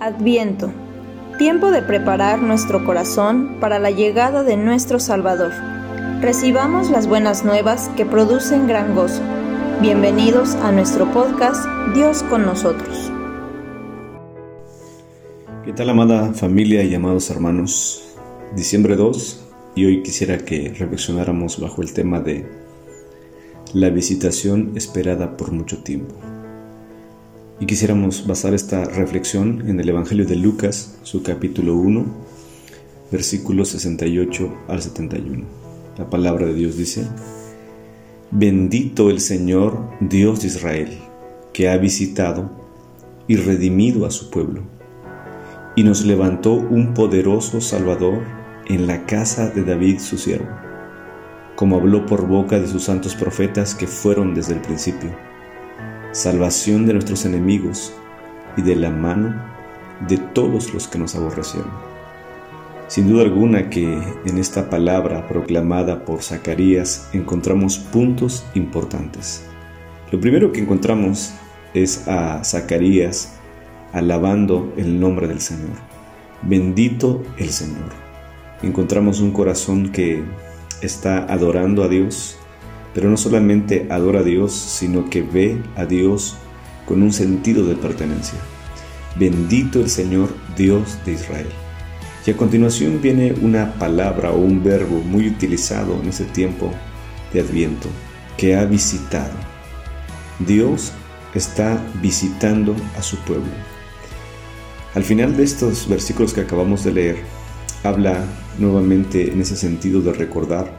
Adviento. Tiempo de preparar nuestro corazón para la llegada de nuestro Salvador. Recibamos las buenas nuevas que producen gran gozo. Bienvenidos a nuestro podcast Dios con nosotros. ¿Qué tal amada familia y amados hermanos? Diciembre 2 y hoy quisiera que reflexionáramos bajo el tema de la visitación esperada por mucho tiempo. Y quisiéramos basar esta reflexión en el Evangelio de Lucas, su capítulo 1, versículos 68 al 71. La palabra de Dios dice, Bendito el Señor Dios de Israel, que ha visitado y redimido a su pueblo, y nos levantó un poderoso Salvador en la casa de David su siervo, como habló por boca de sus santos profetas que fueron desde el principio salvación de nuestros enemigos y de la mano de todos los que nos aborrecieron. Sin duda alguna que en esta palabra proclamada por Zacarías encontramos puntos importantes. Lo primero que encontramos es a Zacarías alabando el nombre del Señor. Bendito el Señor. Encontramos un corazón que está adorando a Dios, pero no solamente adora a Dios, sino que ve a Dios con un sentido de pertenencia. Bendito el Señor Dios de Israel. Y a continuación viene una palabra o un verbo muy utilizado en ese tiempo de Adviento, que ha visitado. Dios está visitando a su pueblo. Al final de estos versículos que acabamos de leer, habla nuevamente en ese sentido de recordar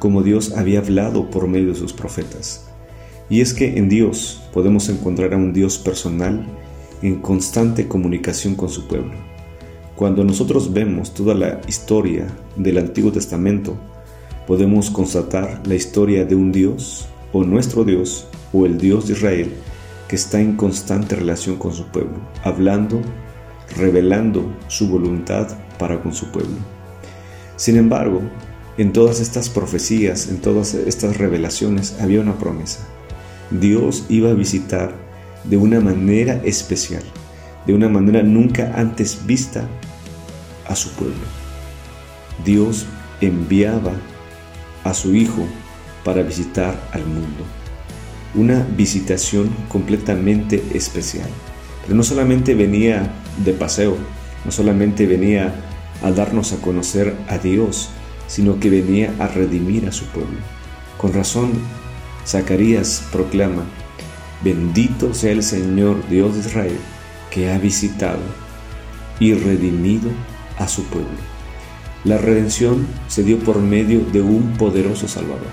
como Dios había hablado por medio de sus profetas. Y es que en Dios podemos encontrar a un Dios personal en constante comunicación con su pueblo. Cuando nosotros vemos toda la historia del Antiguo Testamento, podemos constatar la historia de un Dios, o nuestro Dios, o el Dios de Israel, que está en constante relación con su pueblo, hablando, revelando su voluntad para con su pueblo. Sin embargo, en todas estas profecías, en todas estas revelaciones, había una promesa. Dios iba a visitar de una manera especial, de una manera nunca antes vista a su pueblo. Dios enviaba a su Hijo para visitar al mundo. Una visitación completamente especial. Pero no solamente venía de paseo, no solamente venía a darnos a conocer a Dios, sino que venía a redimir a su pueblo. Con razón, Zacarías proclama, bendito sea el Señor Dios de Israel, que ha visitado y redimido a su pueblo. La redención se dio por medio de un poderoso Salvador.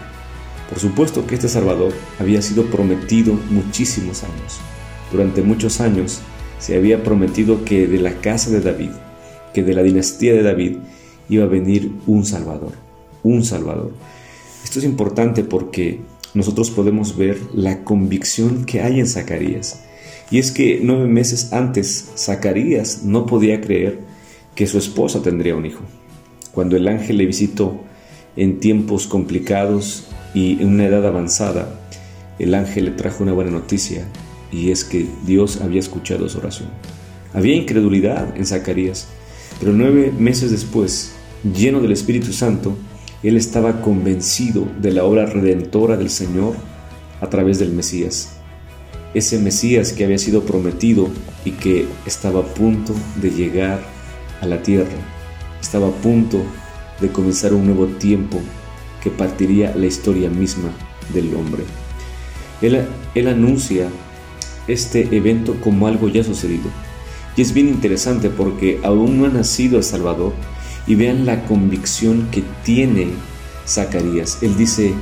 Por supuesto que este Salvador había sido prometido muchísimos años. Durante muchos años se había prometido que de la casa de David, que de la dinastía de David, iba a venir un Salvador, un Salvador. Esto es importante porque nosotros podemos ver la convicción que hay en Zacarías. Y es que nueve meses antes, Zacarías no podía creer que su esposa tendría un hijo. Cuando el ángel le visitó en tiempos complicados y en una edad avanzada, el ángel le trajo una buena noticia y es que Dios había escuchado su oración. Había incredulidad en Zacarías, pero nueve meses después lleno del Espíritu Santo, él estaba convencido de la obra redentora del Señor a través del Mesías. Ese Mesías que había sido prometido y que estaba a punto de llegar a la tierra. Estaba a punto de comenzar un nuevo tiempo que partiría la historia misma del hombre. Él, él anuncia este evento como algo ya sucedido. Y es bien interesante porque aún no ha nacido el Salvador, y vean la convicción que tiene Zacarías. Él dice,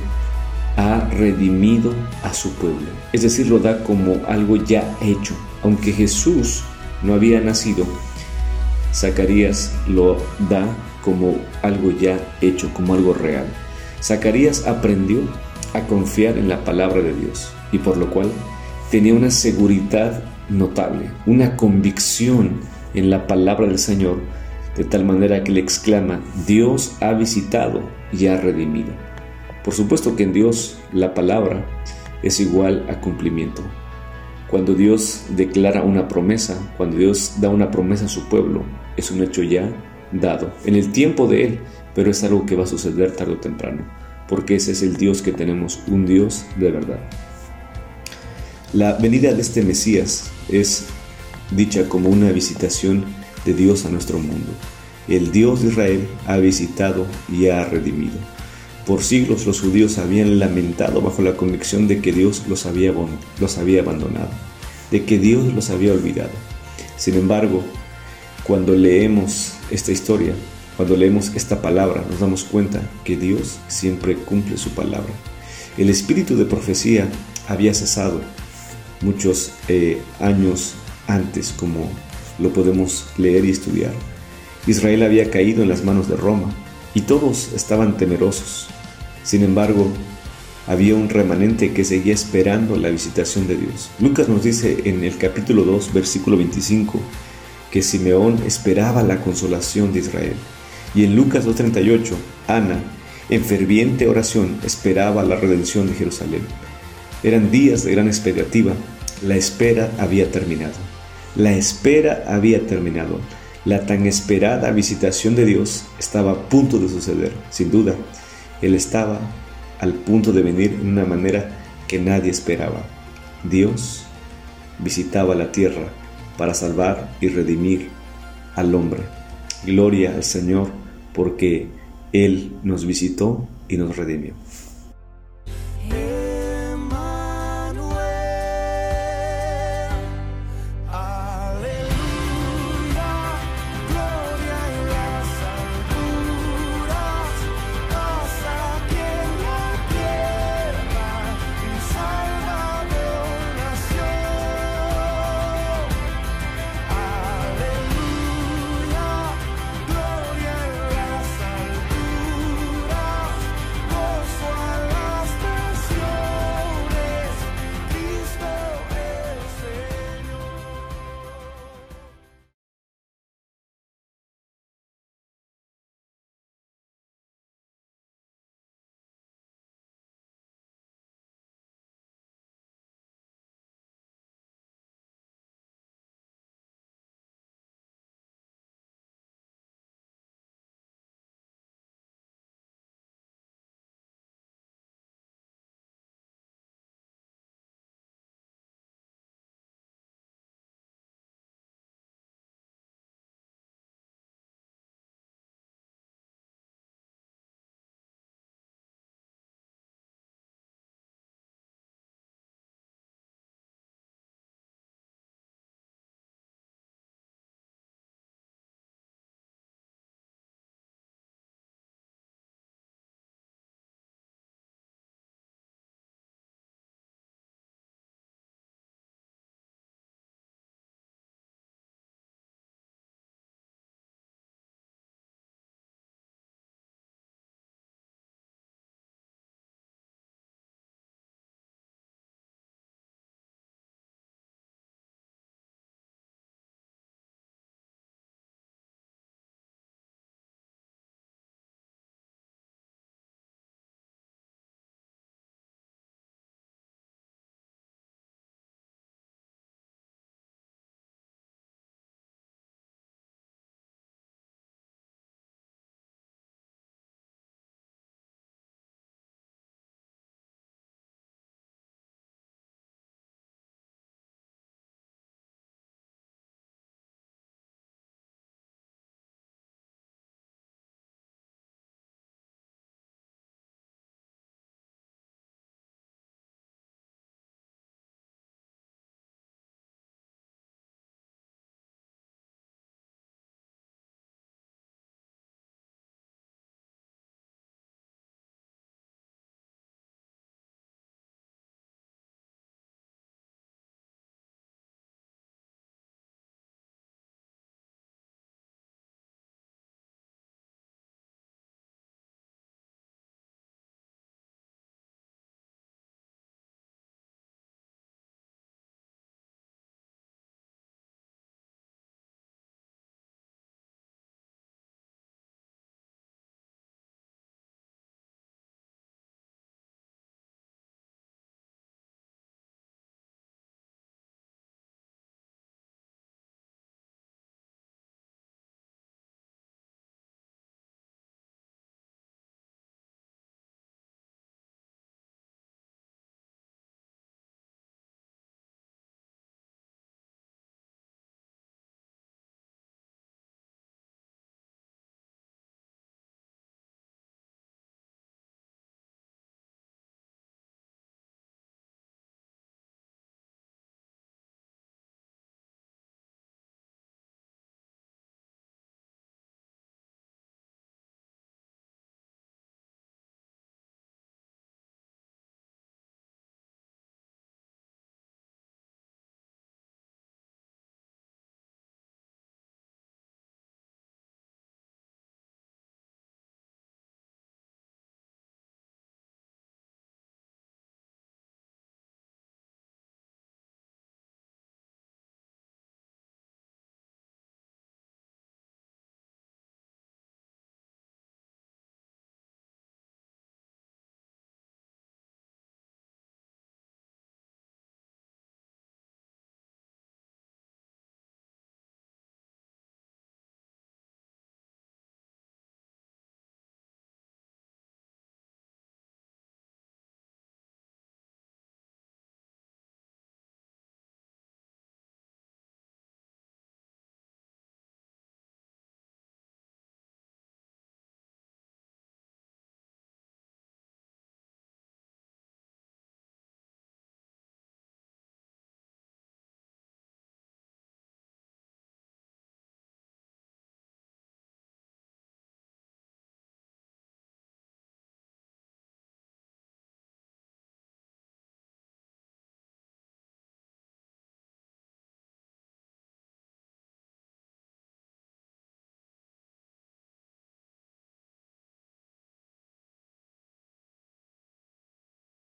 ha redimido a su pueblo. Es decir, lo da como algo ya hecho. Aunque Jesús no había nacido, Zacarías lo da como algo ya hecho, como algo real. Zacarías aprendió a confiar en la palabra de Dios y por lo cual tenía una seguridad notable, una convicción en la palabra del Señor de tal manera que le exclama, Dios ha visitado y ha redimido. Por supuesto que en Dios la palabra es igual a cumplimiento. Cuando Dios declara una promesa, cuando Dios da una promesa a su pueblo, es un hecho ya dado, en el tiempo de Él, pero es algo que va a suceder tarde o temprano, porque ese es el Dios que tenemos, un Dios de verdad. La venida de este Mesías es dicha como una visitación de Dios a nuestro mundo. El Dios de Israel ha visitado y ha redimido. Por siglos los judíos habían lamentado bajo la convicción de que Dios los había, abandonado, de que Dios los había olvidado. Sin embargo, cuando leemos esta historia, cuando leemos esta palabra, nos damos cuenta que Dios siempre cumple su palabra. El espíritu de profecía había cesado muchos eh, años antes, como lo podemos leer y estudiar. Israel había caído en las manos de Roma y todos estaban temerosos. Sin embargo, había un remanente que seguía esperando la visitación de Dios. Lucas nos dice en el capítulo 2, versículo 25, que Simeón esperaba la consolación de Israel. Y en Lucas 2.38, Ana, en ferviente oración, esperaba la redención de Jerusalén. Eran días de gran expectativa. La espera había terminado. La espera había terminado. La tan esperada visitación de Dios estaba a punto de suceder. Sin duda, él estaba al punto de venir de una manera que nadie esperaba. Dios visitaba la tierra para salvar y redimir al hombre. Gloria al Señor porque Él nos visitó y nos redimió.